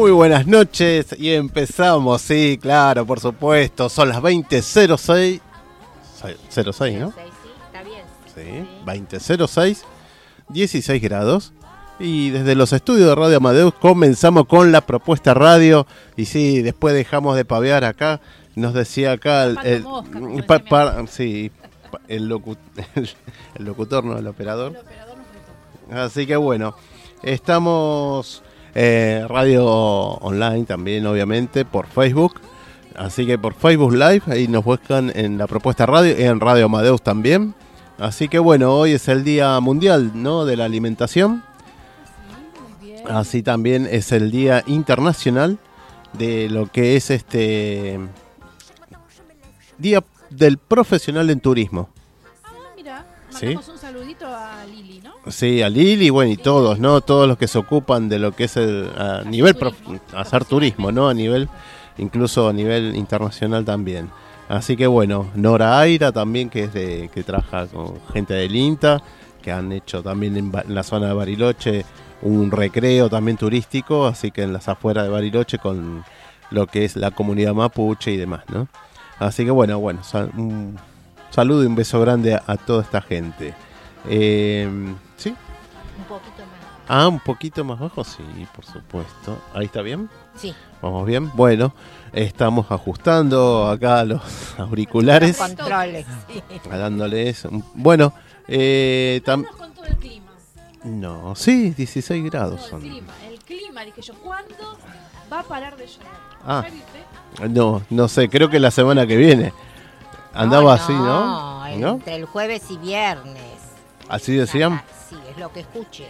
Muy buenas noches y empezamos, sí, claro, por supuesto. Son las 20.06. 06, ¿no? Sí, está bien. Sí, 20.06, 16 grados. Y desde los estudios de Radio Amadeus comenzamos con la propuesta radio. Y sí, después dejamos de pavear acá. Nos decía acá el, el- pa- pa- sí, el, locu- el locutor, no el operador. Así que bueno, estamos eh, radio online también, obviamente, por Facebook. Así que por Facebook Live, ahí nos buscan en la propuesta radio y en Radio Amadeus también. Así que bueno, hoy es el Día Mundial ¿no? de la Alimentación. Así también es el Día Internacional de lo que es este Día del Profesional en Turismo. Mira, Sí. mandamos un saludito a Lili, ¿no? Sí, a Lili, bueno, y todos, ¿no? Todos los que se ocupan de lo que es el a nivel hacer turismo, ¿no? A nivel incluso a nivel internacional también. Así que bueno, Nora Aira también que es de que trabaja con gente del INTA, que han hecho también en, la zona de Bariloche un recreo también turístico, así que en las afueras de Bariloche con lo que es la comunidad mapuche y demás, ¿no? Así que bueno, bueno, un saludo y un beso grande a, a toda esta gente. Eh, ¿Sí? Un poquito más. Ah, un poquito más bajo, sí, por supuesto. Ahí está bien. Sí, Vamos bien. Bueno, estamos ajustando acá los auriculares, los controles. dándoles. un- Bueno, eh, tam- con todo el clima. no, sí, 16 grados Todo el son. clima. El clima, dije yo, ¿cuándo va a parar de llover? Ah. No, no sé, creo que la semana que viene. Andaba así, ¿no? ¿No? Entre el jueves y viernes. Así decían. Sí, es lo que escuché.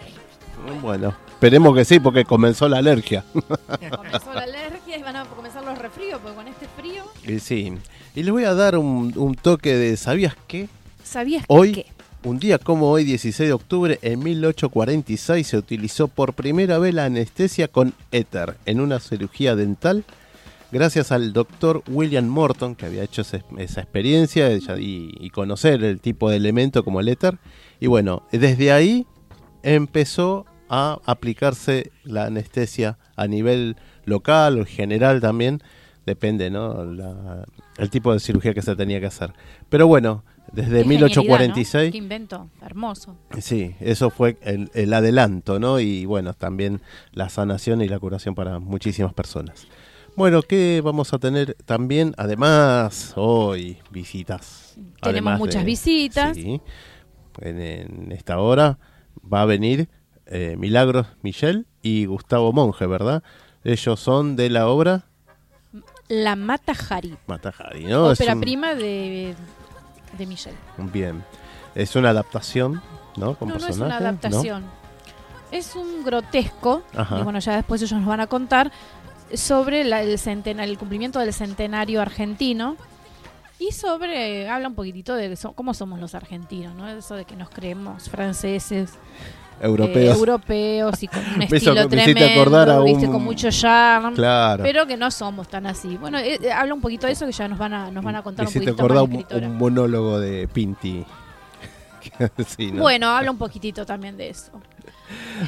Bueno, esperemos que sí, porque comenzó la alergia. Comenzó la alergia y van a comenzar los resfríos, porque con este frío. Y sí. Y les voy a dar un, un toque de, ¿sabías qué? ¿Sabías Hoy, que? un día como hoy, 16 de octubre, en 1846 se utilizó por primera vez la anestesia con éter en una cirugía dental, gracias al doctor William Morton, que había hecho ese- esa experiencia y, y conocer el tipo de elemento como el éter. Y bueno, desde ahí empezó a aplicarse la anestesia a nivel local o general también, depende, ¿no? La- el tipo de cirugía que se tenía que hacer. Pero bueno, desde Qué 1846... genialidad, ¿no? Qué invento, hermoso. Sí, eso fue el, el adelanto, ¿no? Y bueno, también la sanación y la curación para muchísimas personas. Bueno, ¿qué vamos a tener también? Además, hoy visitas. Tenemos Además muchas de- visitas. Sí, en, en esta hora va a venir eh, Milagros Michel y Gustavo Monge, ¿verdad? Ellos son de la obra La Mata Jari, Matajari, ¿no? Ópera un- prima de, de Michel. Bien. Es una adaptación, ¿no? Con No, no es una ¿no? adaptación. Es un grotesco, Ajá. y bueno, ya después ellos nos van a contar, sobre la- el, el cumplimiento del centenario argentino. Y sobre, habla un poquitito de so- cómo somos los argentinos, ¿no? Eso de que nos creemos franceses, eh, Europeos. europeos y con un estilo tremendo, ¿viste? un- con mucho charm. Claro. Pero que no somos tan así. Bueno, eh, eh, habla un poquito de eso que ya nos van a, nos van a contar un poquito más un, un monólogo de Pinti. Sí, ¿no? Bueno, habla un poquitito también de eso.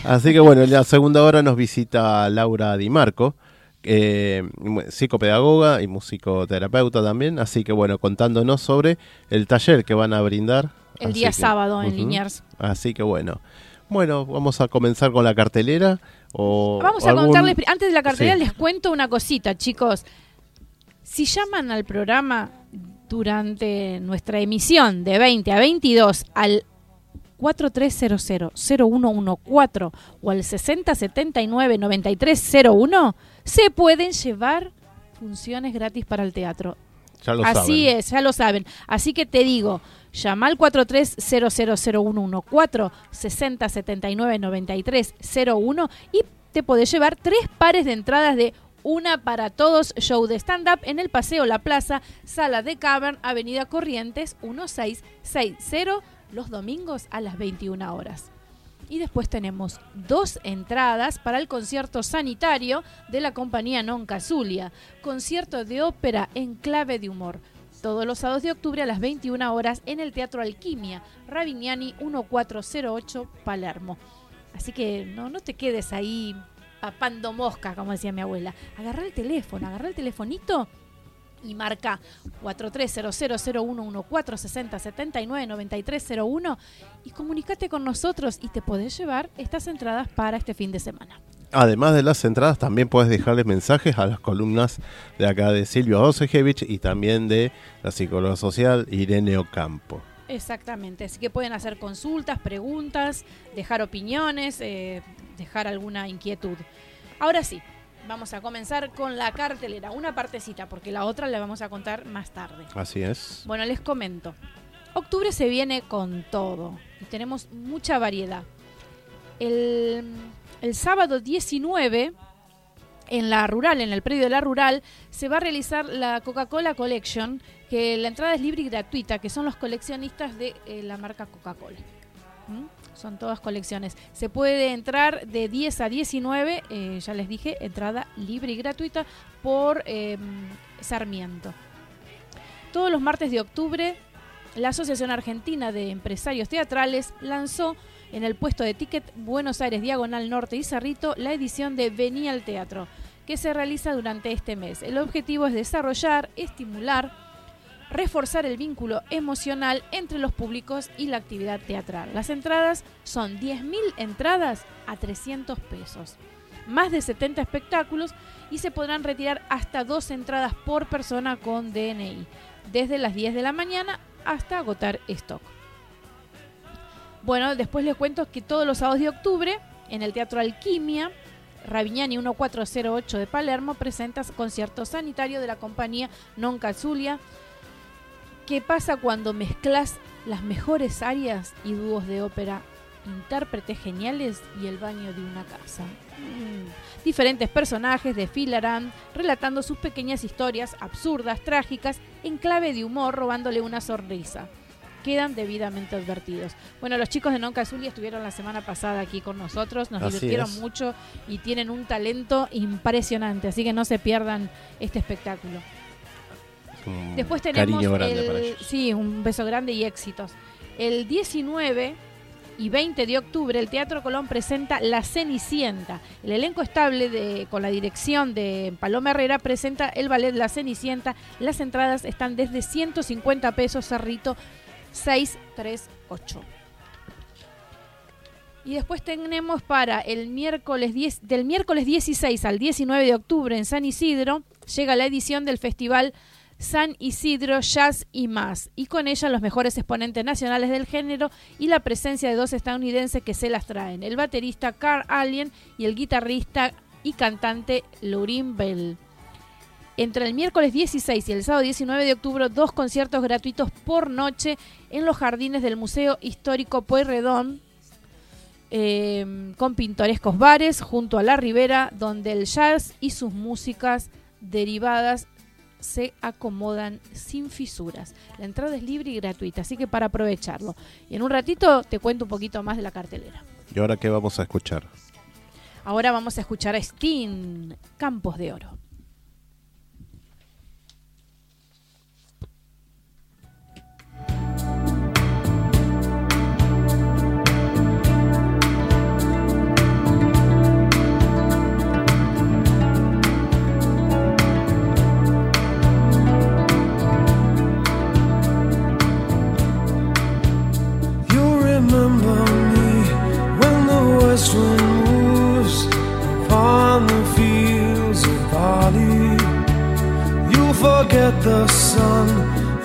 Así que bueno, en la segunda hora nos visita Laura Di Marco, eh, psicopedagoga y musicoterapeuta también. Así que bueno, contándonos sobre el taller que van a brindar. El día que- sábado en. Liniers. Así que bueno. Bueno, vamos a comenzar con la cartelera. O, Vamos a algún- contarles, antes de la cartelera Sí. les cuento una cosita, chicos. Si llaman al programa durante nuestra emisión de 20 a 22 al 4300-0114 o al 6079-9301, se pueden llevar funciones gratis para el teatro. Ya lo Así saben. es, ya lo saben. Así que te digo, llama al 43000114 6079-9301 y te podés llevar tres pares de entradas de una para todos show de stand-up en el Paseo La Plaza, Sala de Cavern, Avenida Corrientes 1660, los domingos a las 21 horas. Y después tenemos dos entradas para el concierto sanitario de la compañía Non Casulia, concierto de ópera en clave de humor. Todos los sábados de octubre a las 21 horas en el Teatro Alquimia, Ravignani 1408, Palermo. Así que no, no te quedes ahí papando mosca, como decía mi abuela. Agarra el teléfono, agarra el telefonito y marca 4300-0114-6079-9301 y comunícate con nosotros y te podés llevar estas entradas para este fin de semana. Además de las entradas, también puedes dejarle mensajes a las columnas de acá de Silvia Osejevich y también de la psicóloga social Irene Ocampo. Exactamente, así que pueden hacer consultas, preguntas, dejar opiniones, eh, dejar alguna inquietud. Ahora sí, vamos a comenzar con la cartelera, una partecita, porque la otra la vamos a contar más tarde. Así es. Bueno, les comento. Octubre se viene con todo y tenemos mucha variedad. El, el sábado 19, en la rural, en el predio de la rural, se va a realizar la Coca-Cola Collection, que la entrada es libre y gratuita, que son los coleccionistas de eh, la marca Coca-Cola. Son todas colecciones. Se puede entrar de 10 a 19, eh, ya les dije, entrada libre y gratuita por eh, Sarmiento. Todos los martes de octubre, la Asociación Argentina de Empresarios Teatrales lanzó en el puesto de ticket Buenos Aires Diagonal Norte y Cerrito la edición de Vení al Teatro, que se realiza durante este mes. El objetivo es desarrollar, estimular, reforzar el vínculo emocional entre los públicos y la actividad teatral. Las entradas son 10.000 entradas a 300 pesos, más de 70 espectáculos y se podrán retirar hasta dos entradas por persona con DNI, desde las 10 de la mañana hasta agotar stock. Bueno, después les cuento que todos los sábados de octubre, en el Teatro Alquimia, Ravignani 1408 de Palermo presenta concierto sanitario de la compañía Non Casulia. ¿Qué pasa cuando mezclas las mejores áreas y dúos de ópera, intérpretes geniales y el baño de una casa? Mm. Diferentes personajes desfilarán relatando sus pequeñas historias absurdas, trágicas, en clave de humor, robándole una sonrisa quedan debidamente advertidos. Bueno, los chicos de Non Casulia estuvieron la semana pasada aquí con nosotros, nos Así divirtieron es. mucho y tienen un talento impresionante, así que no se pierdan este espectáculo. Un Después tenemos cariño grande el- para ellos. sí, un beso grande y éxitos. El 19 y 20 de octubre el Teatro Colón presenta La Cenicienta. El elenco estable de, con la dirección de Paloma Herrera presenta el ballet La Cenicienta. Las entradas están desde 150 pesos, Cerrito 638. Y después tenemos para el miércoles 10, del miércoles 16 al 19 de octubre en San Isidro, llega la edición del festival San Isidro Jazz y más, y con ella los mejores exponentes nacionales del género y la presencia de dos estadounidenses que se las traen, el baterista Carl Allen y el guitarrista y cantante Laurin Bell. Entre el miércoles 16 y el sábado 19 de octubre, dos conciertos gratuitos por noche en los jardines del Museo Histórico Pueyrredón, eh, con pintorescos bares junto a la ribera, donde el jazz y sus músicas derivadas se acomodan sin fisuras. La entrada es libre y gratuita, así que para aprovecharlo. Y en un ratito te cuento un poquito más de la cartelera. ¿Y ahora qué vamos a escuchar? Ahora vamos a escuchar a Steen, Campos de Oro. Forget the sun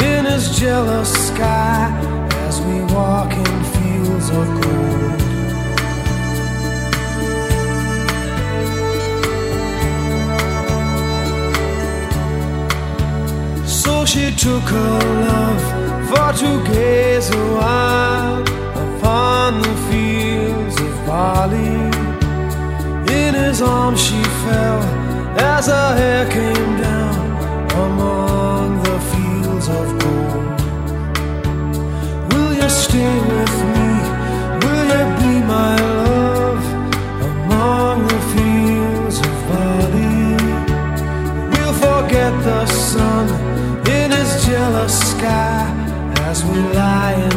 in his jealous sky as we walk in fields of gold. So she took her love for to gaze a while upon the fields of barley. In his arms she fell as her hair came down among the fields of gold. Will you stay with me? Will you be my love among the fields of barley? We'll forget the sun in his jealous sky as we lie in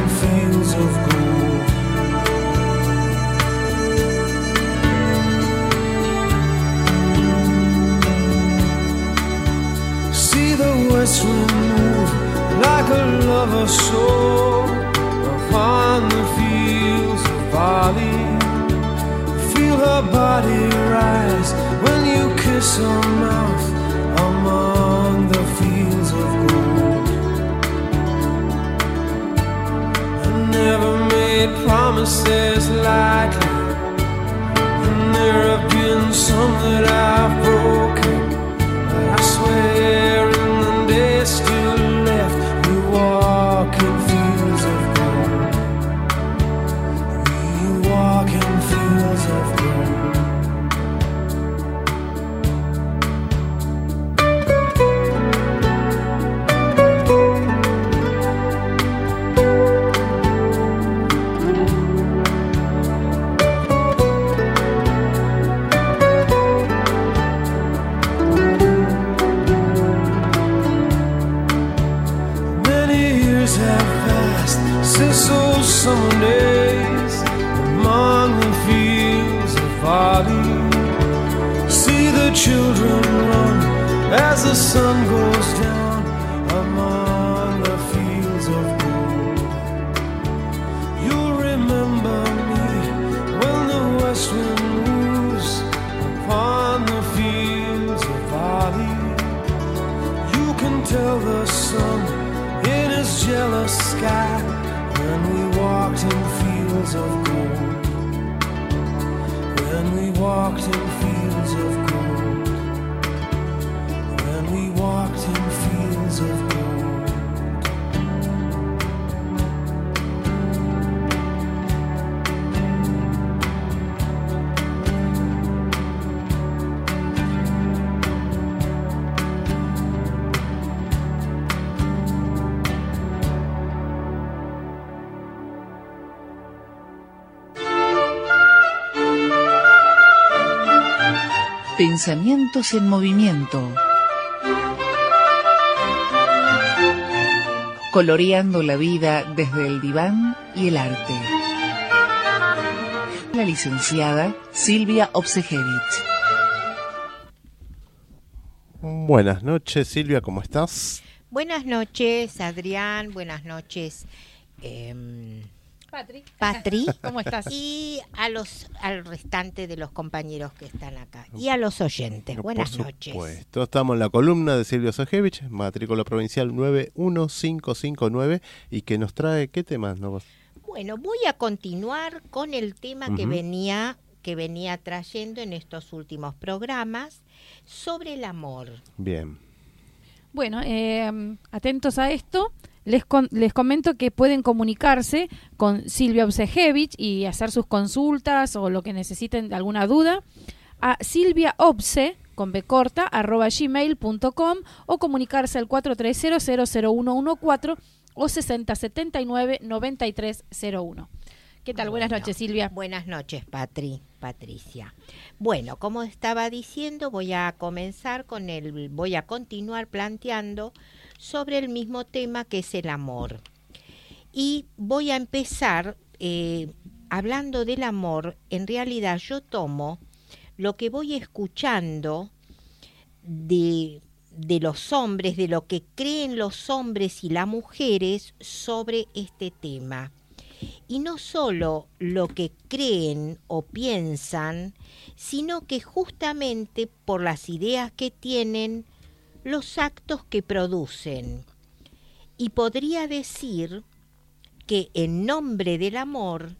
soul upon the fields of barley. Feel her body rise when you kiss her mouth among the fields of gold. I never made promises lightly, and there have been some that I've broken. Children run as the sun goes down among the fields of gold. You'll remember me when the west wind moves upon the fields of barley. You can tell the sun in his jealous sky when we walked in fields of gold. When we walked in fields of gold. Pensamientos en movimiento. Coloreando la vida desde el diván y el arte. La licenciada Silvia Obsejevich. Buenas noches, Silvia, ¿cómo estás? Buenas noches, Adrián. Buenas noches, em, Patri. Patri. ¿Cómo estás? Y a los, al restante de los compañeros que están acá. Y a los oyentes. Buenas Por noches. supuesto. Estamos en la columna de Silvia Sojevich, matrícula provincial 91559, y que nos trae, ¿qué temas? No? Bueno, voy a continuar con el tema que venía que venía trayendo en estos últimos programas sobre el amor. Bien. Bueno, eh, atentos a esto. Les, con- les comento que pueden comunicarse con Silvia Obsejevich y hacer sus consultas o lo que necesiten, alguna duda, a silviaobse, con B corta, arroba gmail.com o comunicarse al 430-00114 o 6079-9301. ¿Qué tal? Buenas Bueno, noches, Silvia. Buenas noches, Patri, Patricia. Bueno, como estaba diciendo, voy a comenzar con el, voy a continuar planteando sobre el mismo tema que es el amor. Y voy a empezar eh, hablando del amor. En realidad, yo tomo lo que voy escuchando de, de los hombres, de lo que creen los hombres y las mujeres sobre este tema y no solo lo que creen o piensan, sino que justamente por las ideas que tienen, los actos que producen. Y podría decir que en nombre del amor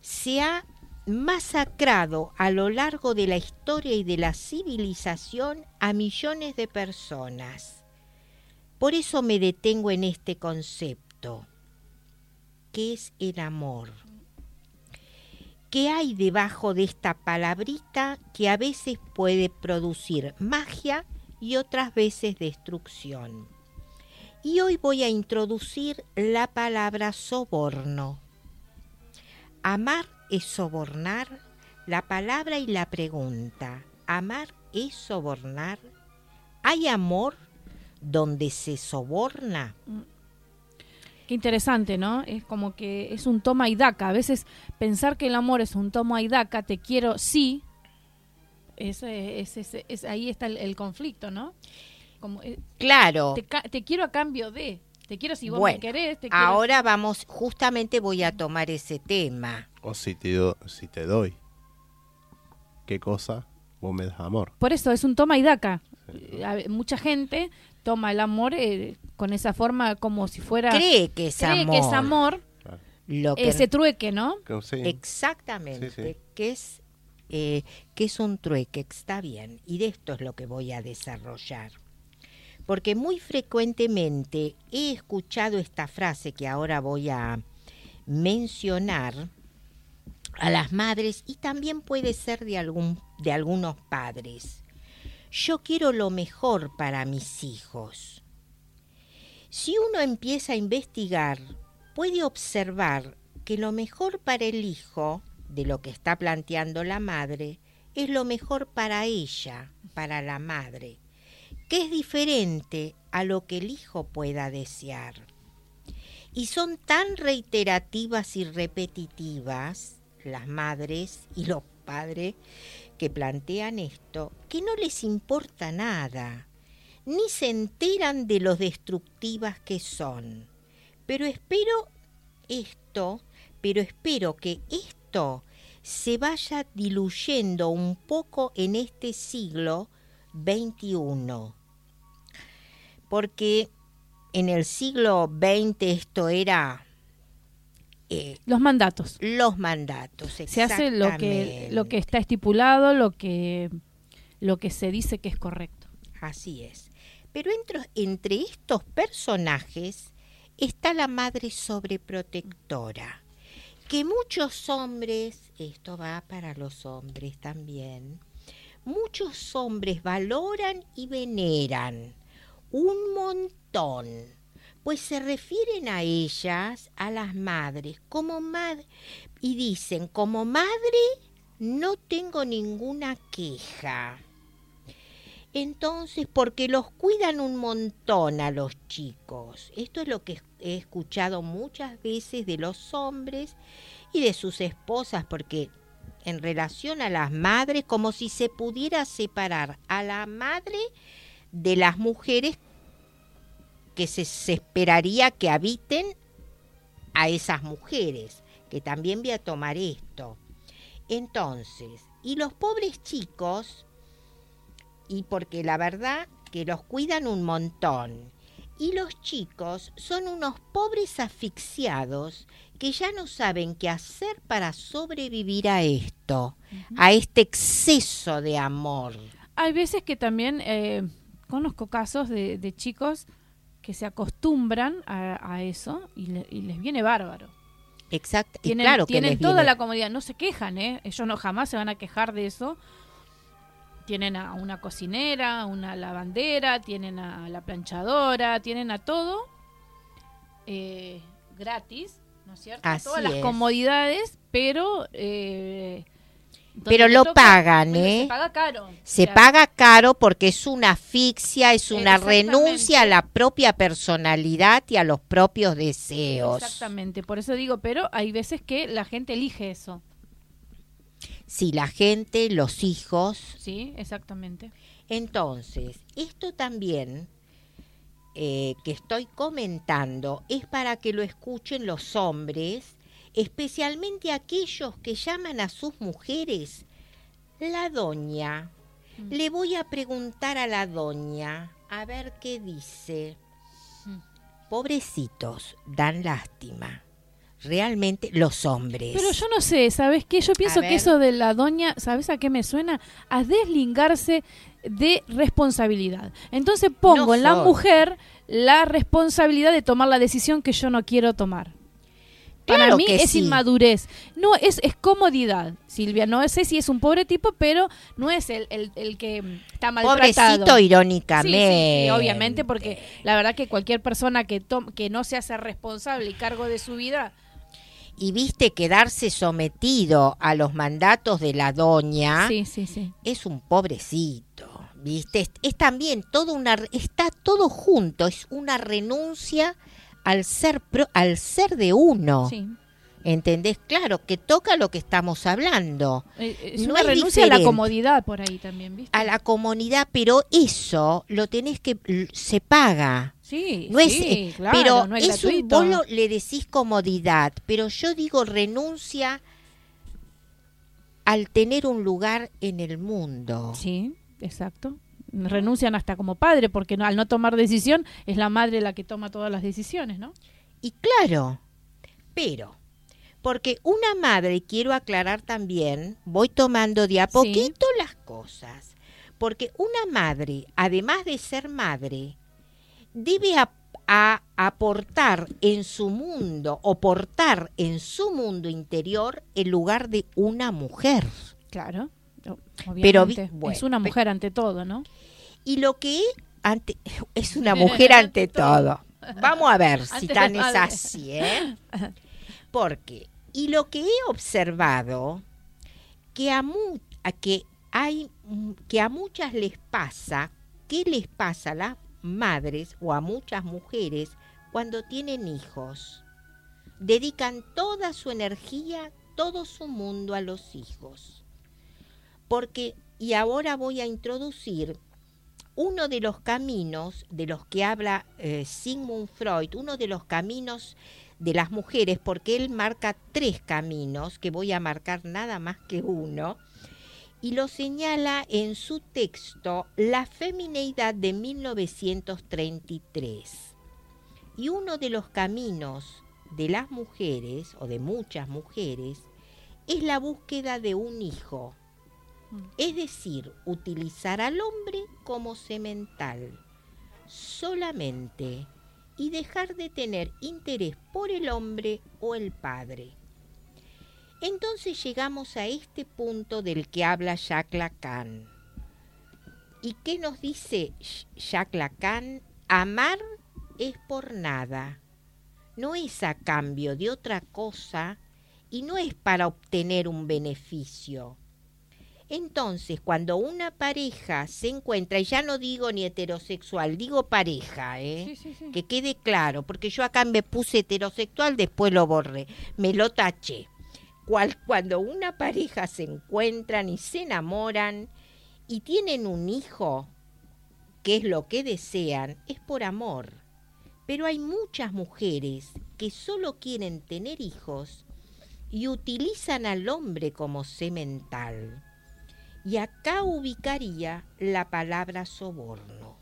se ha masacrado a lo largo de la historia y de la civilización a millones de personas. Por eso me detengo en este concepto. ¿Qué es el amor? ¿Qué hay debajo de esta palabrita que a veces puede producir magia y otras veces destrucción? Y hoy voy a introducir la palabra soborno. Amar es sobornar, la palabra y la pregunta. Amar es sobornar. ¿Hay amor donde se soborna? Qué interesante, ¿no? Es como que es un toma y daca. A veces pensar que el amor es un toma y daca, te quiero sí, es, es, es, es ahí está el, el conflicto, ¿no? Como, eh, Claro. te, quiero a cambio de. Te quiero si vos Bueno, me querés. Te quiero- Ahora vamos, justamente voy a tomar ese tema. O si te, do- si te doy. ¿Qué cosa? Vos me das amor. Por eso es un toma y daca. A Mucha gente toma el amor eh, con esa forma como si fuera. Cree que es cree amor. que es amor, Lo que ese trueque, ¿no? Que- sí. Exactamente, Sí, sí. que es eh, que es un trueque, está bien, y de esto es lo que voy a desarrollar. Porque muy frecuentemente he escuchado esta frase que ahora voy a mencionar a las madres y también puede ser de algún de algunos padres. Yo quiero lo mejor para mis hijos. Si uno empieza a investigar, puede observar que lo mejor para el hijo, de lo que está planteando la madre, es lo mejor para ella, para la madre, que es diferente a lo que el hijo pueda desear. Y son tan reiterativas y repetitivas las madres y los padres que plantean esto, que no les importa nada, ni se enteran de lo destructivas que son. Pero espero esto, pero espero que esto se vaya diluyendo un poco en este siglo XXI. Porque en el siglo XX esto era eh, Los mandatos. los mandatos. Se hace lo que, lo que está estipulado, lo que, lo que se dice que es correcto. Así es. Pero entre, entre estos personajes está la madre sobreprotectora, que muchos hombres, esto va para los hombres también, muchos hombres valoran y veneran un montón, pues se refieren a ellas, a las madres, como madre, y dicen, como madre no tengo ninguna queja. Entonces, porque los cuidan un montón a los chicos. Esto es lo que he escuchado muchas veces de los hombres y de sus esposas, porque en relación a las madres, como si se pudiera separar a la madre de las mujeres que se, esperaría que habiten a esas mujeres, que también voy a tomar esto. Entonces, y los pobres chicos, y porque la verdad que los cuidan un montón. Y los chicos son unos pobres asfixiados que ya no saben qué hacer para sobrevivir a esto, a este exceso de amor. Hay veces que también eh, conozco casos de, de chicos que se acostumbran a, a eso y, le- y les viene bárbaro. Exacto. Y Tienen, claro que tienen les toda viene- la comodidad, no se quejan, ¿eh? ellos no jamás se van a quejar de eso. Tienen a una cocinera, una lavandera, tienen a la planchadora, tienen a todo eh, gratis, ¿no es cierto? Así Todas las es. comodidades, pero... eh, Pero lo toca- pagan, ¿eh? Se paga caro. Se paga caro porque es una asfixia, es una renuncia a la propia personalidad y a los propios deseos. Exactamente, por eso digo, pero hay veces que la gente elige eso, Si la gente, los hijos, ¿sí? Exactamente. Entonces, esto también eh, que estoy comentando es para que lo escuchen los hombres, especialmente aquellos que llaman a sus mujeres la doña. Mm. Le voy a preguntar a la doña a ver qué dice. Mm. pobrecitos, dan lástima. Realmente los hombres. Pero yo no sé, ¿sabes qué? Yo pienso que eso de la doña, ¿sabes a qué me suena? A deslingarse de responsabilidad. Entonces pongo No en la mujer la responsabilidad de tomar la decisión que yo no quiero tomar. Para Claro mí que es sí. inmadurez. No, es, es comodidad, Silvia. No sé si es un pobre tipo, pero no es el, el, el que está maltratado. Pobrecito sí, irónicamente. sí, obviamente, porque la verdad que cualquier persona que, tom- que no se hace responsable y cargo de su vida, Y viste quedarse sometido a los mandatos de la doña sí, sí, sí. es un pobrecito. ¿Viste? Es, es también todo una está todo junto, es una renuncia al ser pro- al ser de uno. sí. ¿Entendés? Claro, que toca lo que estamos hablando. Eh, Es No una es renuncia a la comodidad por ahí también, ¿viste? A la comunidad, pero eso lo tenés que se paga. Sí, No es, sí, eh, claro, pero no es, es un, gratuito. vos lo- le decís comodidad, pero yo digo renuncia al tener un lugar en el mundo. Sí, exacto. Renuncian hasta como padre, porque no- al no tomar decisión es la madre la que toma todas las decisiones, ¿no? Y claro, pero, porque una madre, quiero aclarar también, voy tomando de a Sí. poquito las cosas, porque una madre, además de ser madre, debe a- aportar en su mundo o portar en su mundo interior el lugar de una mujer. Claro. o- Pero Obviamente. bueno, es una mujer ante todo, ¿no? Y lo que ante, es una mujer ante todo. Vamos a ver si Antes tan es así, ¿eh? Porque, y lo que he observado, que a, mu- a que hay, que a muchas les pasa, ¿qué les pasa a las madres o a muchas mujeres cuando tienen hijos? Dedican toda su energía, todo su mundo a los hijos. Porque, y ahora voy a introducir uno de los caminos de los que habla eh, Sigmund Freud, uno de los caminos de las mujeres, porque él marca tres caminos, que voy a marcar nada más que uno, y lo señala en su texto La femineidad de 1933. Y uno de los caminos de las mujeres, o de muchas mujeres, es la búsqueda de un hijo. Es decir, utilizar al hombre como semental solamente y dejar de tener interés por el hombre o el padre. Entonces llegamos a este punto del que habla Jacques Lacan. ¿Y qué nos dice Jacques Lacan? Amar es por nada, no es a cambio de otra cosa y no es para obtener un beneficio. Entonces, cuando una pareja se encuentra, y ya no digo ni heterosexual, digo pareja, ¿eh? que quede claro, porque yo acá me puse heterosexual, después lo borré, me lo taché. Cuando una pareja se encuentran y se enamoran y tienen un hijo, que es lo que desean, es por amor. Pero hay muchas mujeres que solo quieren tener hijos y utilizan al hombre como semental. Y acá ubicaría la palabra soborno.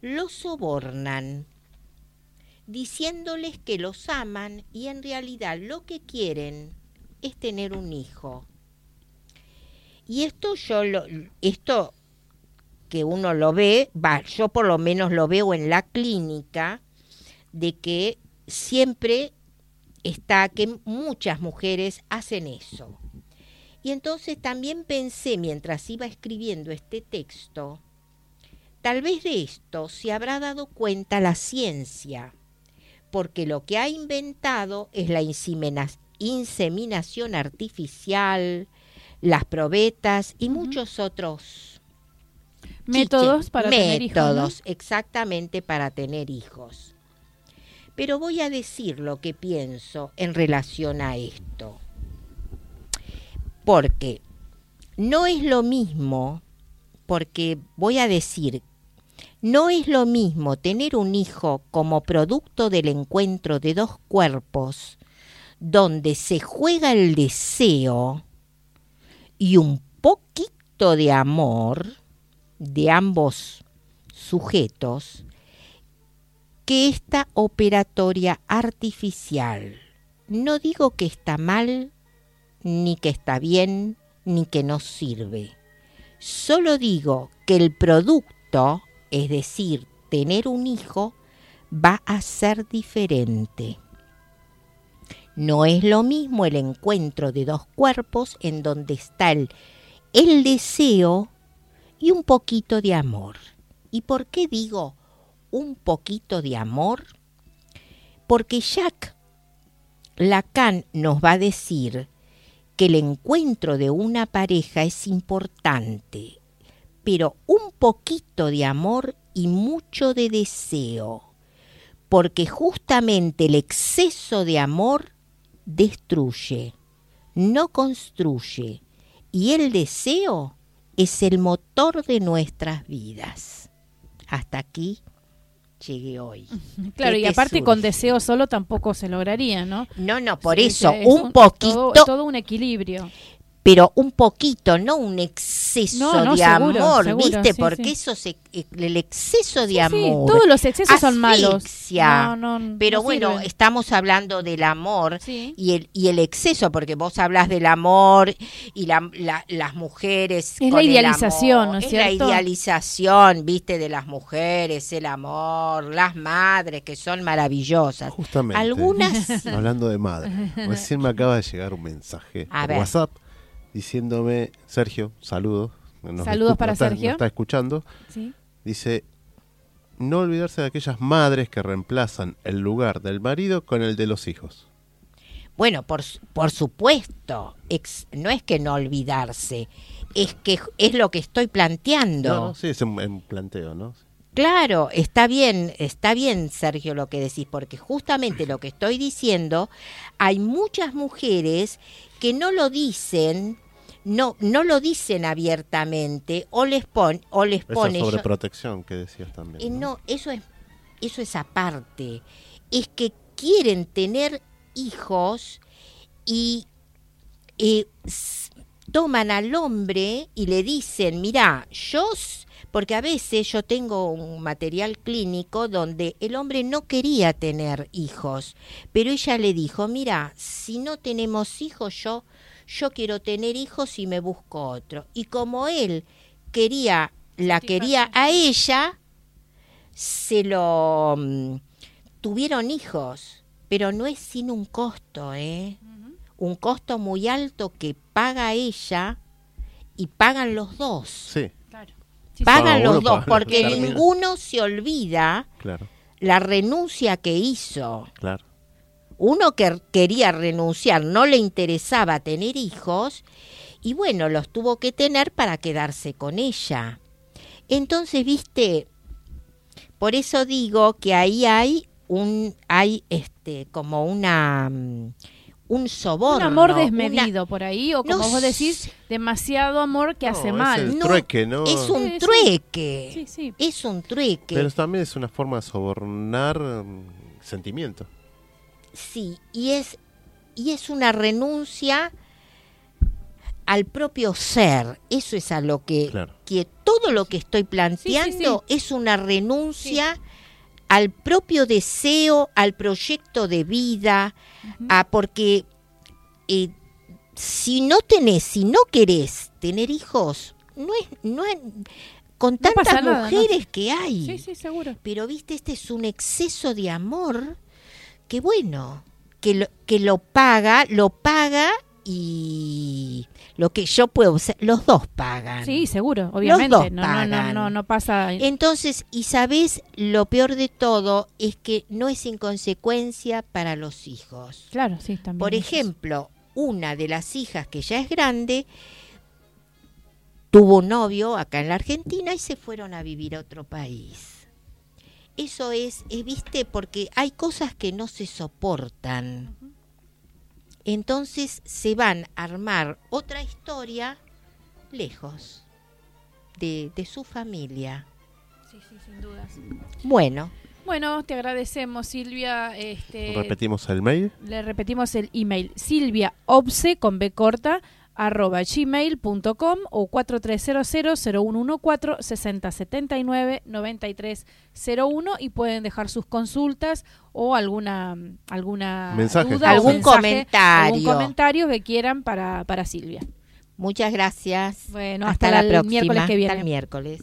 Los sobornan diciéndoles que los aman y en realidad lo que quieren es tener un hijo. Y esto yo lo, esto que uno lo ve, va, yo por lo menos lo veo en la clínica, de que siempre está que muchas mujeres hacen eso. Y entonces también pensé mientras iba escribiendo este texto, tal vez de esto se habrá dado cuenta la ciencia, porque lo que ha inventado es la insemina- inseminación artificial, las probetas y muchos otros Métodos para tener hijos. exactamente para tener hijos. Pero voy a decir lo que pienso en relación a esto. Porque no es lo mismo, porque voy a decir, no es lo mismo tener un hijo como producto del encuentro de dos cuerpos, donde se juega el deseo y un poquito de amor de ambos sujetos, que esta operatoria artificial. No digo que está mal, ni que está bien, ni que no sirve. Solo digo que el producto, es decir, tener un hijo, va a ser diferente. No es lo mismo el encuentro de dos cuerpos en donde está el, deseo y un poquito de amor. ¿Y por qué digo un poquito de amor? Porque Jack Lacan nos va a decir que el encuentro de una pareja es importante, pero un poquito de amor y mucho de deseo, porque justamente el exceso de amor destruye, no construye, y el deseo es el motor de nuestras vidas. Hasta aquí llegué hoy. Claro, ¿Qué y te aparte con deseo solo tampoco se lograría, ¿no? No, no, por Sí, eso, es un poquito, Todo, todo un equilibrio. Pero un poquito, no un exceso No, no, de seguro, amor, seguro, ¿viste? sí, Porque sí. eso se, el exceso de Sí, sí, amor. todos los excesos son malos. No, no, pero no bueno, sirven. estamos hablando del amor Sí. y el, y el exceso, porque vos hablas del amor y la- la- las mujeres. Es con la el idealización, amor. ¿no es la cierto? idealización, viste, de las mujeres, el amor, las madres que son maravillosas. Justamente. Algunas Hablando de madre. Recién me acaba de llegar un mensaje A por ver. WhatsApp diciéndome, Sergio, saludos. nos Saludos para está- Sergio. nos está escuchando. Sí. Dice, no olvidarse de aquellas madres que reemplazan el lugar del marido con el de los hijos. Bueno, por, por supuesto, ex- no es que no olvidarse, es que es lo que estoy planteando. No, no, sí, es un, un planteo, ¿no? Claro, está bien, está bien, Sergio, lo que decís, porque justamente lo que estoy diciendo, hay muchas mujeres que no lo dicen, no, no lo dicen abiertamente, o les pon, o les Esa pone. yo- sobreprotección que decías también. eh, ¿no? no, eso es, eso es aparte. Es que quieren tener hijos y eh, toman al hombre y le dicen, mira, yo, porque a veces yo tengo un material clínico donde el hombre no quería tener hijos, pero ella le dijo, mira, si no tenemos hijos, yo, yo quiero tener hijos y me busco otro. Y como él quería, la quería a ella, se lo mm, tuvieron hijos, pero no es sin un costo, ¿eh? Un costo muy alto que paga ella y pagan los dos. Sí, Claro. Sí, pagan Paga los dos, paga- porque termina. ninguno se olvida claro, la renuncia que hizo. claro. Uno que quería renunciar, no le interesaba tener hijos, y bueno, los tuvo que tener para quedarse con ella. Entonces, viste, por eso digo que ahí hay un, hay este, como una, mm, un Un soborno. amor una- desmedido por ahí, o como No vos decís, demasiado amor que No, hace es mal. el No, trueque, ¿no? Es un Sí, trueque. Sí, sí. Es un trueque. Pero también es una forma de sobornar mm, sentimientos. Sí, y es, y es una renuncia al propio ser. Eso es a lo que, Claro. que todo lo que estoy planteando es una renuncia al propio deseo, al proyecto de vida, a porque eh, si no tenés, si no querés tener hijos, no es, no es- con No tantas nada, ¿no? mujeres que hay. Sí, sí, seguro. Pero viste, este es un exceso de amor que bueno, que lo, que lo paga, lo paga y lo que yo puedo, los dos pagan. Sí, seguro, obviamente. dos no, no, no, no, no pasa. Entonces, y sabes, lo peor de todo es que no es inconsecuencia para los hijos. Claro, sí, también. Por es ejemplo, una de las hijas que ya es grande tuvo un novio acá en la Argentina y se fueron a vivir a otro país. Eso es, eh, viste, porque hay cosas que no se soportan. Entonces se van a armar otra historia lejos de, de su familia. Sí, sí, sin dudas. Bueno, Bueno, te agradecemos, Silvia. Este, Repetimos el mail. Le repetimos el email. Silvia Obse con B corta arroba gmail.com o 4300-0114-6079-9301 y pueden dejar sus consultas o alguna, alguna duda algún comentario. Algún comentario que quieran para, para Silvia. Muchas gracias. Bueno, hasta, la el próxima. miércoles. Hasta el miércoles.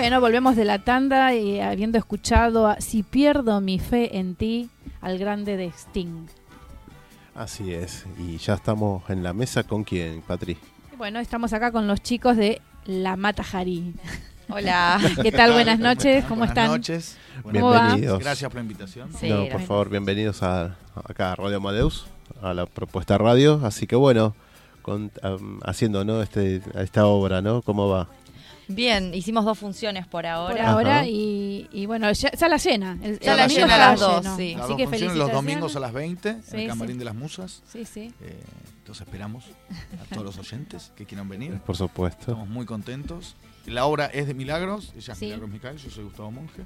Bueno, volvemos de la tanda y habiendo escuchado a Si pierdo mi fe en ti, al grande de Sting. Así es. Y ya estamos en la mesa con quién, Patri. Bueno, estamos acá con los chicos de La Mata Jari. Hola. ¿Qué tal? Buenas noches, ¿cómo Buenas están? noches. ¿Cómo va? Bienvenidos. Gracias por la invitación. Sí, no, por favor, bienvenidos a, acá a Radio Amadeus, a la propuesta radio. Así que bueno, con- haciendo ¿no? este, esta obra, ¿no? ¿Cómo va? Bien, hicimos dos funciones por ahora. Por ahora y, y bueno, ya, sala llena. El, Ya el la domingo llena las dos, lleno. sí. Las Así dos que funciones los domingos a las 20 en Sí, el Camarín sí. de las Musas. Sí, sí. Eh, entonces esperamos a todos los oyentes que quieran venir. Por supuesto. Estamos muy contentos. La obra es de Milagros, ella es Sí. Milagros Micael, yo soy Gustavo Monge.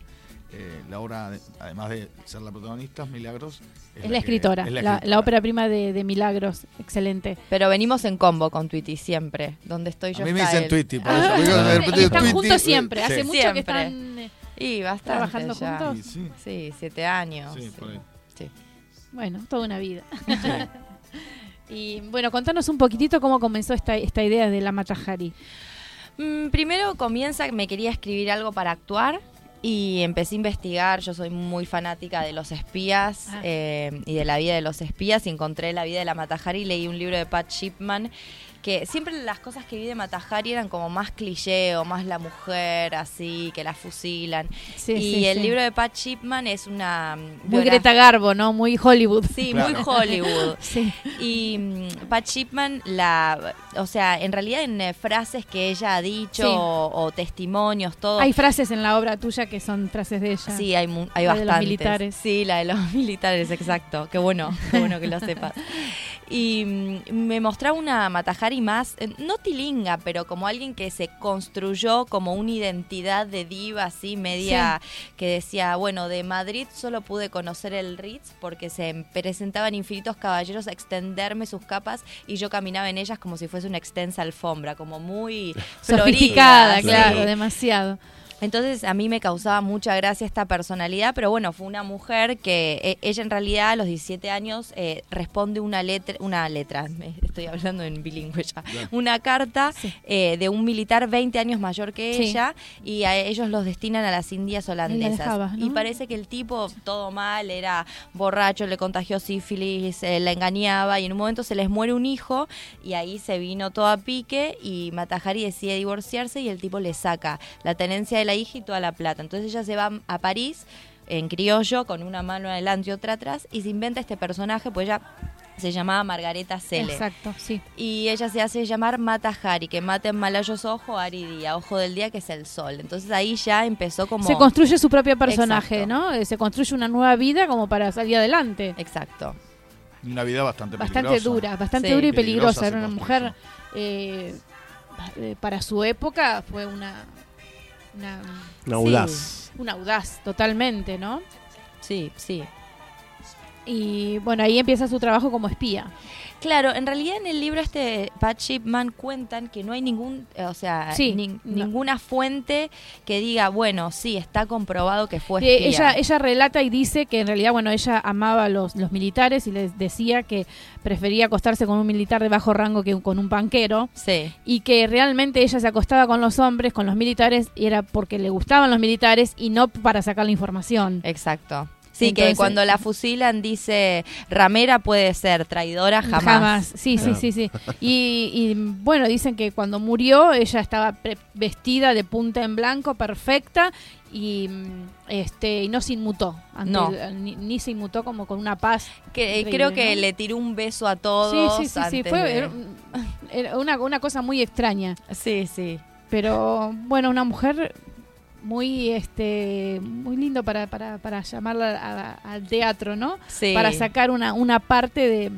Eh, la obra, de- además de ser la protagonista, Milagros Es la escritora, es la, la la escritora. ópera prima de, de Milagros. Excelente. Pero venimos en combo con Twitty siempre. Donde estoy yo A mí me está dicen él. Tweety, por eso. y están juntos siempre. sí. Hace mucho Siempre. que están. eh, Y bastante ¿Trabajando ya. juntos? Sí, sí. Sí, siete años. Sí, por ahí. Sí. Bueno, toda una vida. y bueno, contanos un poquitito cómo comenzó esta, esta idea de la Matajari. Mm, primero comienza que me quería escribir algo para actuar y empecé a investigar. Yo soy muy fanática de los espías Ah. eh, y de la vida de los espías. Y encontré la vida de la Matajari y leí un libro de Pat Shipman. Que siempre las cosas que vi de Matajari eran como más cliché o más la mujer así, que la fusilan. Sí, y sí, el sí. libro de Pat Shipman es una. Muy Greta Garbo, ¿no? Muy Hollywood. Sí, Claro. muy Hollywood. Sí. Y mm, Pat Shipman, la, o sea, en realidad en eh, frases que ella ha dicho Sí. o, o testimonios, todo. Hay frases en la obra tuya que son frases de ella. Sí, hay, mu- hay La de los bastantes. militares. Sí, la de los militares, exacto. Qué bueno, qué bueno que lo sepas. Y mm, me mostraba una Matajari más, eh, no tilinga, pero como alguien que se construyó como una identidad de diva así, media, que decía, bueno, de Madrid solo pude conocer el Ritz porque se presentaban infinitos caballeros a extenderme sus capas y yo caminaba en ellas como si fuese una extensa alfombra, como muy Sofisticada, florida, claro, sí. demasiado. Entonces a mí me causaba mucha gracia esta personalidad, pero bueno, fue una mujer que eh, ella en realidad a los 17 años eh, responde una letra, una letra, me estoy hablando en bilingüe ya, una carta Sí. eh, de un militar 20 años mayor que Sí. ella y a ellos los destinan a las Indias holandesas. dejaba, ¿no? Y parece que el tipo todo mal, era borracho, le contagió sífilis, eh, la engañaba y en un momento se les muere un hijo y ahí se vino todo a pique y Matajari decide divorciarse y el tipo le saca la tenencia de la hija y toda la plata. Entonces ella se va a París en criollo con una mano adelante y otra atrás y se inventa este personaje pues ella se llamaba Margareta Cele. Exacto, sí. Y ella se hace llamar Mata Hari, que mata en malayos ojo, Ari día, ojo del día que es el sol. Entonces ahí ya empezó como... Se construye su propio personaje, Exacto. ¿no? Eh, Se construye una nueva vida como para salir adelante. Exacto. Una vida bastante Bastante peligrosa. dura, bastante Sí. dura y Peligrosa Era una mujer, eh, eh, para su época, fue una, una, Una Sí. audaz. una audaz totalmente, ¿no? Sí, sí. Y bueno, ahí empieza su trabajo como espía. Claro, en realidad en el libro este Pat Shipman cuentan que no hay ningún, eh, o sea, Sí, nin- no. ninguna fuente que diga, bueno, sí, está comprobado que fue Eh, espía. ella, ella relata y dice que en realidad, bueno, ella amaba los, los militares y les decía que prefería acostarse con un militar de bajo rango que con un panquero. Sí, y que realmente ella se acostaba con los hombres, con los militares, y era porque le gustaban los militares y no para sacar la información. exacto. Sí, Entonces- que cuando la fusilan dice, ramera puede ser, traidora jamás. Sí, sí, Claro. sí, sí. Y, y, bueno, dicen que cuando murió ella estaba pre- vestida de punta en blanco, perfecta, y mm, este y no se inmutó. ante No. el- ni, ni se inmutó como con una paz. Que eh, creo que ¿no? le tiró un beso a todos. sí, sí, sí, sí. Fue de- era, era una, una cosa muy extraña. Sí, sí. pero bueno una mujer muy este muy lindo para, para, para llamarla a- al teatro no Sí. para sacar una, una parte de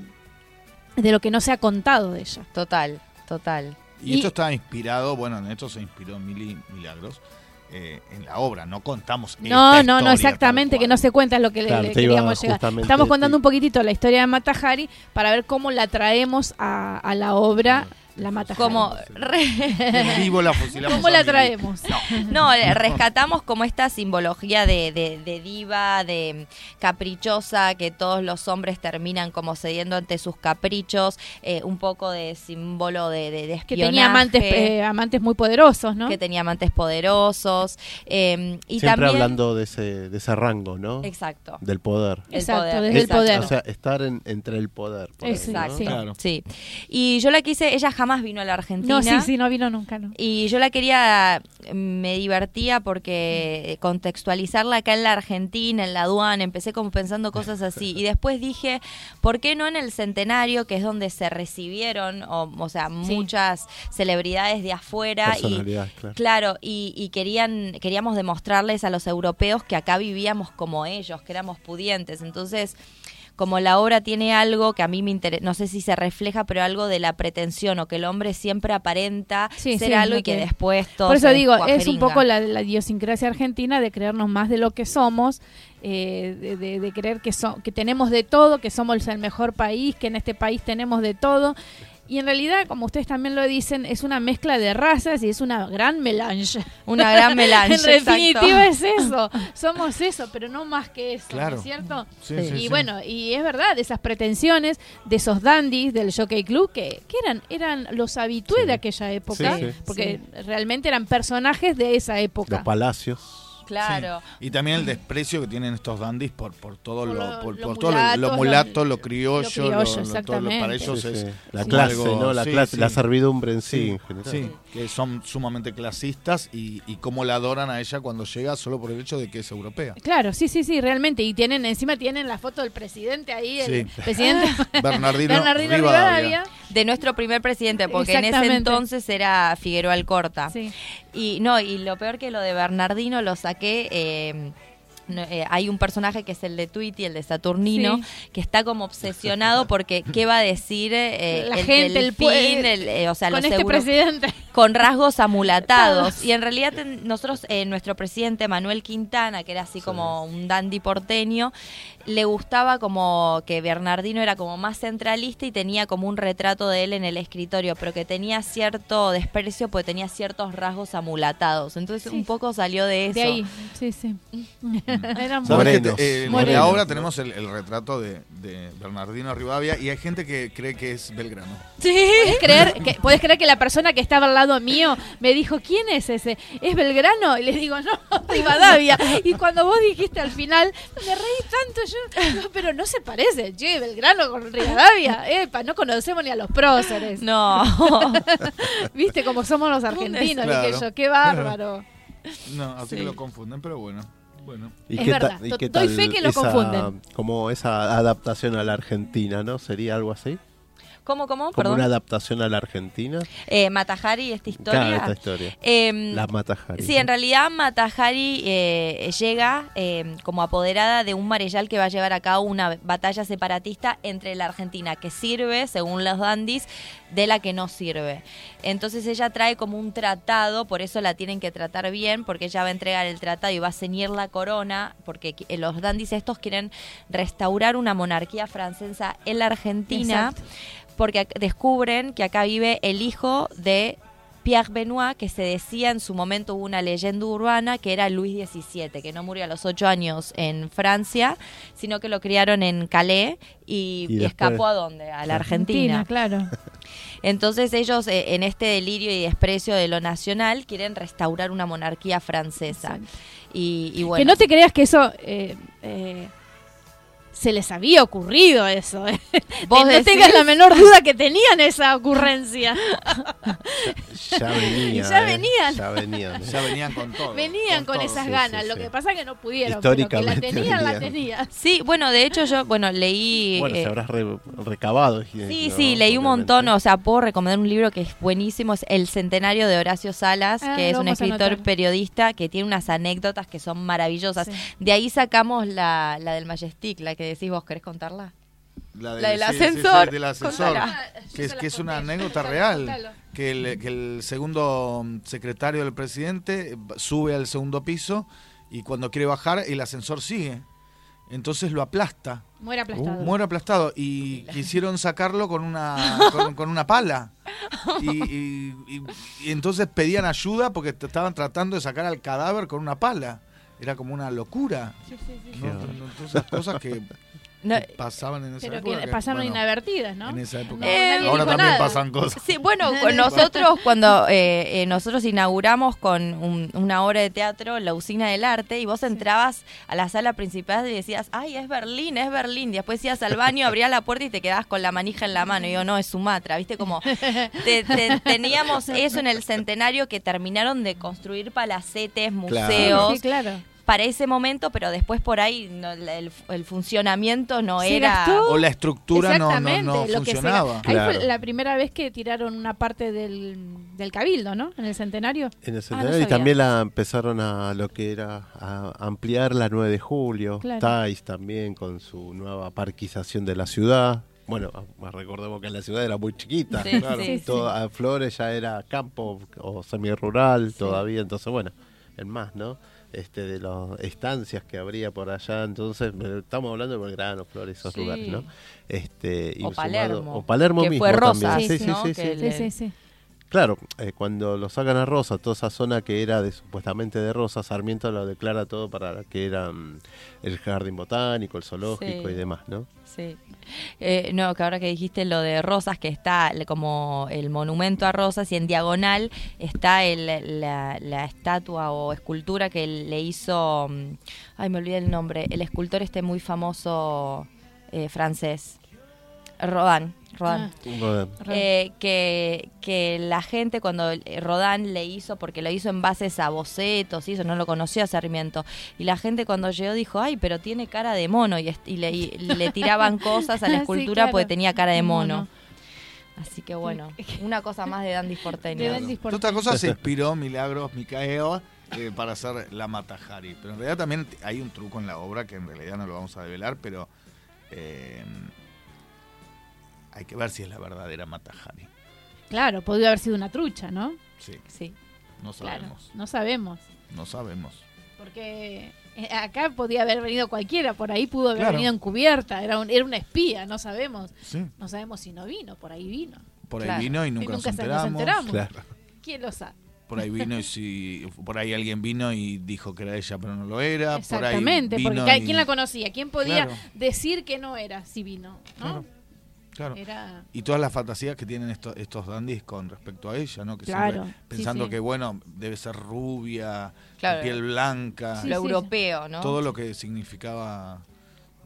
de lo que no se ha contado de ella. Total, total. Y, Y- esto está inspirado, bueno, en esto se inspiró Mili Milagros, eh, en la obra, no contamos no no no exactamente que no se cuenta es lo que le- Claro, le, queríamos llegar. estamos contando un poquitito la historia de Matahari para ver cómo la traemos a, a la obra La mata. como re- En vivo la fusilamos. ¿Cómo la traemos? No, eh, rescatamos como esta simbología de, de- de diva, de caprichosa, que todos los hombres terminan como cediendo ante sus caprichos, eh, un poco de símbolo de, de, de Que tenía amantes, eh, amantes muy poderosos, ¿no? que tenía amantes poderosos. eh, y Siempre también, hablando de ese, de ese rango, ¿no? Exacto. Del poder. El Exacto, poder, desde el poder. O sea, estar en- entre el poder. por Eso, ahí, ¿no? Exacto. sí. Claro. Sí. Y yo la quise, ella jamás vino a la Argentina. no, sí, sí, no vino nunca, ¿no? Y yo la quería, me divertía porque contextualizarla acá en la Argentina, en la aduana, empecé como pensando cosas así. Y después dije, ¿por qué no en el centenario, que es donde se recibieron, o, o sea, muchas celebridades de afuera? Y, Personalidad, claro. Claro, y, y querían, queríamos demostrarles a los europeos que acá vivíamos como ellos, que éramos pudientes. Entonces, como la obra tiene algo que a mí me interesa, no sé si se refleja, pero algo de la pretensión o que el hombre siempre aparenta Sí, ser sí, algo y que, que- después todo Por eso digo, es un poco la, la idiosincrasia argentina de creernos más de lo que somos, eh, de, de- de creer que, so- que tenemos de todo, que somos el mejor país, que en este país tenemos de todo. Y en realidad, como ustedes también lo dicen, es una mezcla de razas y es una gran melange. Una gran melange, en definitiva es eso. Somos eso, pero no más que eso, ¿no Claro. es cierto? Sí, Sí. y sí. bueno, y es verdad, esas pretensiones de esos dandies del Jockey Club, que, que eran, eran los habitués Sí. de aquella época, Sí, sí. porque realmente eran personajes de esa época. Los palacios. Claro. Sí. Y también el desprecio que tienen estos dandis por, por todo Por lo, lo- por, lo por todo lo- mulatos, lo lo- mulato, lo lo criollo, criollo, lo- lo- todo lo- exactamente. para ellos Sí, es sí. La clase, algo- ¿no? La sí, clase, sí. la servidumbre en sí, Sí, en general. Sí, que son sumamente clasistas y, y cómo la adoran a ella cuando llega solo por el hecho de que es europea. Claro, sí, sí, sí, realmente. Y tienen, encima tienen la foto del presidente ahí, el presidente Bernardino, Bernardino Rivadavia. Rivadavia. De nuestro primer presidente, porque en ese entonces era Figueroa Alcorta. Sí. Y no, y lo peor que lo de Bernardino lo eh, no, eh, hay un personaje que es el de Tweety, el de Saturnino, Sí. que está como obsesionado porque qué va a decir eh, La el gente, el pue- el, eh, o sea, con los este euro- presidente. con rasgos amulatados. Todos. Y en realidad ten- nosotros, eh, nuestro presidente Manuel Quintana, que era así como un dandy porteño, le gustaba como que Bernardino era como más centralista y tenía como un retrato de él en el escritorio, pero que tenía cierto desprecio porque tenía ciertos rasgos amulatados. Entonces Sí. un poco salió de eso. De ahí, sí, sí. Era muy- ¿Sabes que Morenos. eh, en la obra tenemos el, el retrato de, de Bernardino Rivadavia y hay gente que cree que es Belgrano. ¿Puedes creer, que, ¿Puedes creer que la persona que estaba al lado mío me dijo, ¿quién es ese? ¿Es Belgrano? Y le digo, no, Rivadavia. Y cuando vos dijiste al final, me reí tanto yo, no, pero no se parece, che, Belgrano con Rivadavia. Epa, no conocemos ni a los próceres. No. ¿Viste cómo somos los argentinos? Claro. Dije yo, qué bárbaro. No, así Sí. que lo confunden, pero bueno. Bueno. ¿Y Es qué verdad, y qué doy tal fe que lo esa- confunden. Como esa adaptación a la Argentina, ¿no? ¿Sería algo así? ¿Cómo, cómo? Como Perdón. una adaptación a la Argentina. Eh, Matajari, esta historia. Claro, esta historia. Em, La Matajari. Sí, en realidad Matajari eh, llega eh, como apoderada de un marechal que va a llevar a cabo una batalla separatista entre la Argentina que sirve, según los dandis, de la que no sirve. Entonces ella trae como un tratado, por eso la tienen que tratar bien, porque ella va a entregar el tratado y va a ceñir la corona, porque eh, los dandis estos quieren restaurar una monarquía francesa en la Argentina, Exacto. porque descubren que acá vive el hijo de Pierre Benoit, que se decía en su momento hubo una leyenda urbana que era Luis XVII, que no murió a los ocho años en Francia, sino que lo criaron en Calais y, Y y después- escapó a dónde? A la Argentina. claro. Entonces ellos, eh, en este delirio y desprecio de lo nacional, quieren restaurar una monarquía francesa. Y, y bueno, Que no te creas que eso... eh, eh, se les había ocurrido eso. ¿eh? Vos no decís- tengas la menor duda que tenían esa ocurrencia. Ya venía. Ya eh, venían. Ya venían. Ya venían con todo. Venían con, todo. esas sí, ganas. sí, Lo sí. que pasa es que no pudieron. pero que la tenían, la venían. tenían. Sí, bueno, de hecho yo, bueno, leí... Bueno, eh, se habrás re- recabado. Sí, sí, leí un montón, o sea, puedo recomendar un libro que es buenísimo, es El Centenario de Horacio Salas, Ah, que es un escritor periodista que tiene unas anécdotas que son maravillosas. Sí. De ahí sacamos la, la del Majestic, la que decís vos, ¿querés contarla? La, La del sí, sí, sí, ascensor. del ascensor. Ah, Que es, que una anécdota real. Que el, que el segundo mm, secretario del presidente eh, sube al segundo piso y cuando quiere bajar el ascensor sigue. entonces lo aplasta, Muere aplastado. muere aplastado y quisieron sacarlo con una con, con una pala. Y, y- y- y entonces pedían ayuda porque estaban tratando de sacar al cadáver con una pala. Era como una locura. Sí, sí, sí. ¿no? Entonces, cosas que, No, pasaban en esa Pero época. que pasaron bueno, inadvertidas, ¿no? En esa época. Eh, Ahora también nada. pasan cosas. Sí, bueno, con nosotros cuando eh, eh, nosotros inauguramos con un- una obra de teatro la usina del arte y vos entrabas a la sala principal y decías, ay, es Berlín, es Berlín. Y después ibas al baño, abrías la puerta y te quedabas con la manija en la mano. Y yo, no, es Sumatra, ¿viste? Como te- te- teníamos eso en el centenario que terminaron de construir palacetes, museos. Sí, claro. Para ese momento, pero después por ahí no, el, el funcionamiento no Se era. gastó O la estructura no, no, Exactamente, no lo que se- funcionaba. ahí Claro. fue la primera vez que tiraron una parte del, del cabildo, ¿no? En el centenario. En el Ah, no centenario y también la empezaron a lo que era a ampliar la 9 de julio. Claro. Tais también con su nueva parquización de la ciudad. Bueno, ah, recordemos que la ciudad era muy chiquita. Sí, claro. sí, Todo- a Flores ya era campo o semi-rural todavía, entonces bueno, el más, ¿no? Este, de las estancias que habría por allá, entonces estamos hablando de Belgrano, Flores, esos Sí. lugares, ¿no? Este, y O sumado- Palermo, o Palermo que mismo fue Rosas, también. Sí, sí, ¿no? sí, Que sí. el- Sí, sí, sí. Claro, eh, cuando lo sacan a Rosa, toda esa zona que era de, supuestamente de Rosa, Sarmiento lo declara todo para que era mm, el jardín botánico, el zoológico Sí. y demás, ¿no? Sí. Eh, no, que ahora que dijiste lo de Rosas, que está como el monumento a Rosas y en diagonal está el- la, la estatua o escultura que le hizo, mm, ay me olvidé el nombre, el escultor este muy famoso eh, francés, Rodin. Rodin. Ah. Eh, que, que la gente cuando eh, Rodán le hizo, porque lo hizo en bases a bocetos y eso, no lo conocía a Sarmiento, y la gente cuando llegó dijo, ay, pero tiene cara de mono, y, le, y le tiraban cosas a la Sí, escultura claro. porque tenía cara de Mono. mono. Así que bueno, una cosa más de Dandy Porteño. De. Otra cosa se inspiró Milagros Micaeo eh, para hacer la Matajari. Pero en realidad también hay un truco en la obra que en realidad no lo vamos a develar, pero eh, hay que ver si es la verdadera Matajari. Claro, podría haber sido una trucha, ¿no? Sí, Sí. no Claro, sabemos. no sabemos. No sabemos. Porque eh, acá podía haber venido cualquiera, por ahí pudo haber Claro. venido encubierta, era, un, era una espía, no sabemos. Sí, No sabemos si no vino, por ahí vino. por ahí vino y Y nunca, nunca nos se- nos enteramos. enteramos. Claro. ¿Quién lo sabe? Por ahí vino y si por ahí alguien vino y dijo que era ella, pero no lo era. Por ahí Exactamente, porque vino y- ¿quién la conocía? ¿Quién podía decir que no era si vino? ¿no? Claro. Era Y todas las fantasías que tienen estos, estos dandies con respecto a ella, ¿no? Que Claro, siempre sí, pensando sí. que, bueno, debe ser rubia, Claro. piel blanca, Sí, lo europeo, ¿no? todo lo que significaba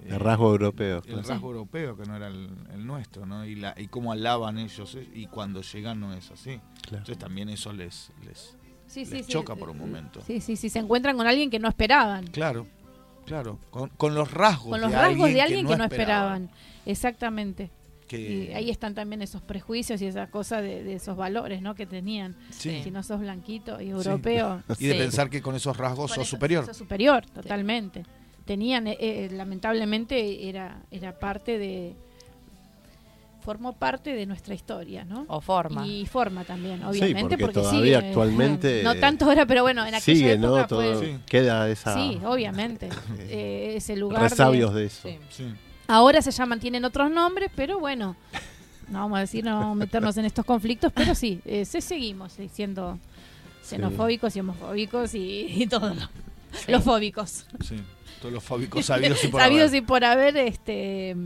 eh, El rasgo europeo. el rasgo europeo, que no era el, el nuestro, ¿no? Y, la, y cómo alaban ellos, eh, y cuando llegan no es así. Claro. Entonces también eso les, les, sí, sí, les sí, choca eh, por un momento. Sí, sí, sí, se encuentran con alguien que no esperaban. Claro, claro, con, con los rasgos, Con los de, rasgos alguien de alguien que no esperaban. Exactamente. Que- Y ahí están también esos prejuicios y esas cosas de, de esos valores ¿no? que tenían. Sí. Si no sos blanquito y europeo. Y de Sí. pensar que con esos rasgos con sos eso- superior. sos superior, totalmente. Tenían, eh, eh, lamentablemente, era, era parte de. Formó parte de nuestra historia, ¿no? O forma. Y forma también, Sí, obviamente, porque porque, todavía sigue, actualmente, No tanto ahora, pero bueno, en aquella Sigue, época ¿no? Todo, Sí. Queda esa Sí, obviamente. Eh, ese lugar. de- resabios de, eso. Sí. Ahora se llaman, tienen otros nombres, pero bueno, no vamos a decir, no vamos a meternos en estos conflictos, pero sí, eh, se seguimos siendo xenofóbicos y homofóbicos y, y todo lo- Sí. los fóbicos. Sí, todos los fóbicos sabidos y por Sabidos haber. y por haber, este,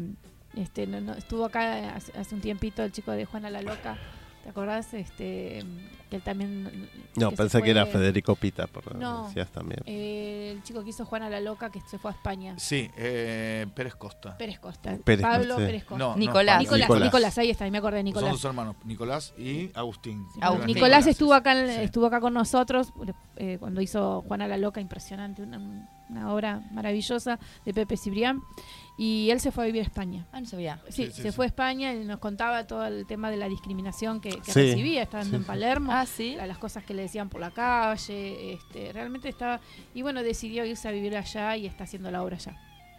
este, no- no, estuvo acá hace, hace un tiempito el chico de Juana la Loca, ¿te acordás? Este, que él también... No, pensé que era Federico Pita, por lo que No. decías también. eh, el chico que hizo Juana la Loca, que se fue a España. Sí, eh, Pérez Costa. Pérez Costa. Pérez Pablo sí. Pérez Costa. No, Nicolás. Nicolás, Nicolás, Nicolás. ahí está, ahí me acordé de Son Nicolás. dos hermanos, Nicolás y Agustín. Nicolás Nicolás. estuvo acá, en- Sí. estuvo acá con nosotros eh, cuando hizo Juana la Loca, impresionante, una, una obra maravillosa de Pepe Cibrián. Y él se fue a vivir a España. Ah, no sabía. Sí, Sí, sí, se sí. fue a España y nos contaba todo el tema de la discriminación que, que Sí, recibía estando sí, en. Palermo. Ah, las cosas que le decían por la calle, este, realmente estaba y bueno decidió irse a vivir allá y está haciendo la obra allá.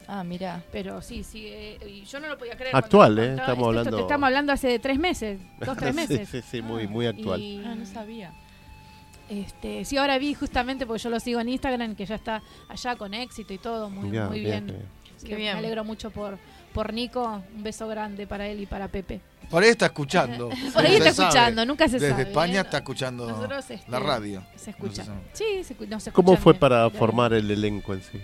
Ah, mira. Pero sí, sí, eh, y yo no lo podía creer. Actual, ¿eh? Estamos esto, esto hablando- te estamos hablando hace de tres meses, dos tres meses. sí, sí, sí, muy, muy actual. Y, Ah, no sabía. Este, sí, ahora vi justamente porque yo lo sigo en Instagram que ya está allá con éxito y todo, muy, Ya, muy bien, bien. bien. Qué que bien. Me alegro mucho por, por Nico. Un beso grande para él y para Pepe. Por ahí está escuchando. Por ahí está sabe. escuchando, nunca se Desde sabe. España ¿eh? está escuchando Nosotros, este, la radio. Se escucha. No se. Sí, se, escu- no se ¿Cómo fue bien. para Bien. formar el elenco en sí?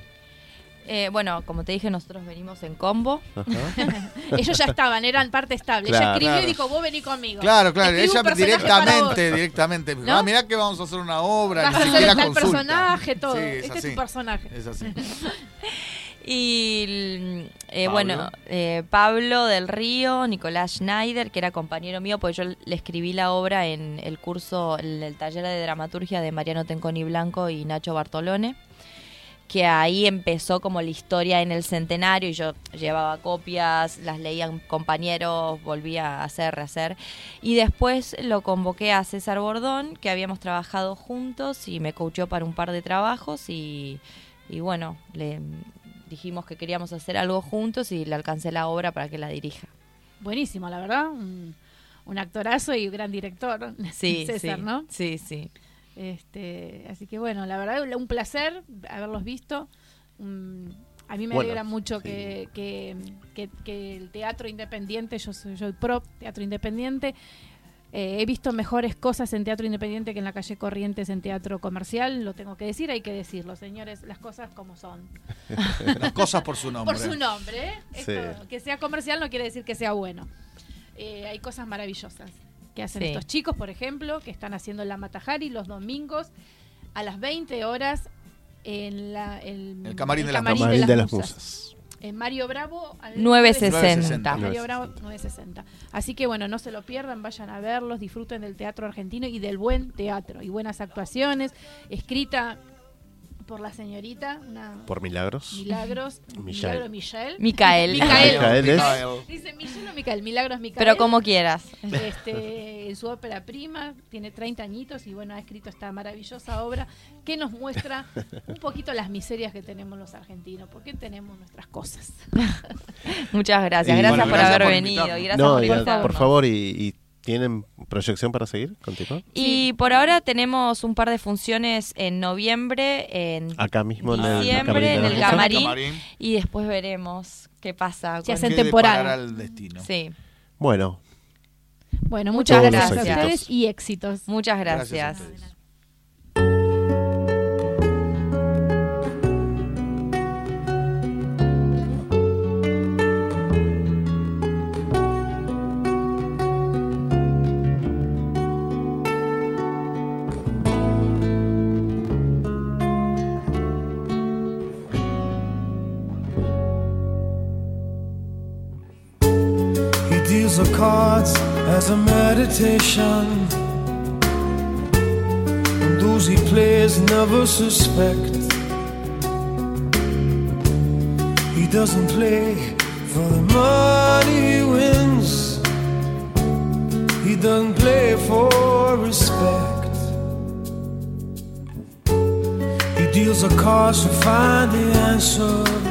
Eh, bueno, como te dije, nosotros venimos en combo. Ellos ya estaban, eran parte estable. Claro. Ella escribió Claro. y dijo, vos vení conmigo. Claro, claro, Escribo ella directamente, directamente. me dijo, ¿No? Ah, mirá que vamos a hacer una obra, Vas ni a siquiera consulta. personaje, todo. Sí, es este es tu personaje. Es así. Y mm, eh, Pablo. bueno, eh, Pablo del Río, Nicolás Schneider, que era compañero mío, porque yo le escribí la obra en el curso, en el taller de dramaturgia de Mariano Tenconi Blanco y Nacho Bartolone, que ahí empezó como la historia en el centenario y yo llevaba copias, las leían compañeros, volvía a hacer, rehacer. Y después lo convoqué a César Bordón, que habíamos trabajado juntos y me coachó para un par de trabajos y, y bueno, le dijimos que queríamos hacer algo juntos y le alcancé la obra para que la dirija. Buenísimo, la verdad. Un, un actorazo y un gran director. Sí, César, sí, ¿no? Sí, sí. Este, así que bueno, la verdad, un placer haberlos visto. Mm, a mí me Bueno, alegra mucho sí. que, que, que- que el teatro independiente, yo soy, yo pro teatro independiente, eh, he visto mejores cosas en teatro independiente que en la calle Corrientes en teatro comercial, lo tengo que decir, hay que decirlo, señores, las cosas como son. Las cosas por su nombre. Por su nombre, ¿eh? Sí. Esto, que sea comercial no quiere decir que sea bueno. Eh, hay cosas maravillosas que hacen Sí. estos chicos, por ejemplo, que están haciendo la Matajari los domingos a las 20 horas en la, el, El camarín de las camarín Camarín de las Musas. musas. En Mario Bravo al 960. Mario Bravo 960. Así que bueno, no se lo pierdan, vayan a verlos, disfruten del teatro argentino y del buen teatro y buenas actuaciones, escrita por la señorita, una Por milagros. Milagros, Michelle. Milagro Michelle. Micael. Micael. Micael es- Micael. Dice Michelle o Micael, Milagros Micael. Pero como quieras. Este, en su ópera prima, tiene 30 añitos y bueno, ha escrito esta maravillosa obra que nos muestra un poquito las miserias que tenemos los argentinos, porque tenemos nuestras cosas. Muchas gracias. Y- Gracias Bueno, por gracias haber por venido. Y gracias No, por y, por favor, y, y ¿tienen proyección para seguir? ¿Continuar? Y por ahora tenemos un par de funciones en noviembre, en Acá mismo en el en el camarín. Camarín. y después veremos qué pasa. Se con- hacen ¿Qué temporada. el destino? Sí, Bueno, Bueno, Muchas gracias. a ustedes y éxitos. muchas Gracias a gracias. Deals the cards as a meditation. And those he plays never suspect. He doesn't play for the money he wins. He doesn't play for respect. He deals the cards to find the answer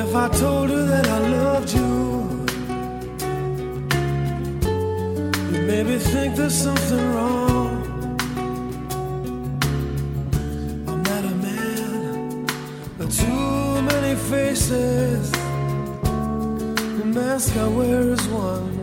If I told her that I loved you, you maybe think there's something wrong. I met a man with too many faces. The mask I wear is one.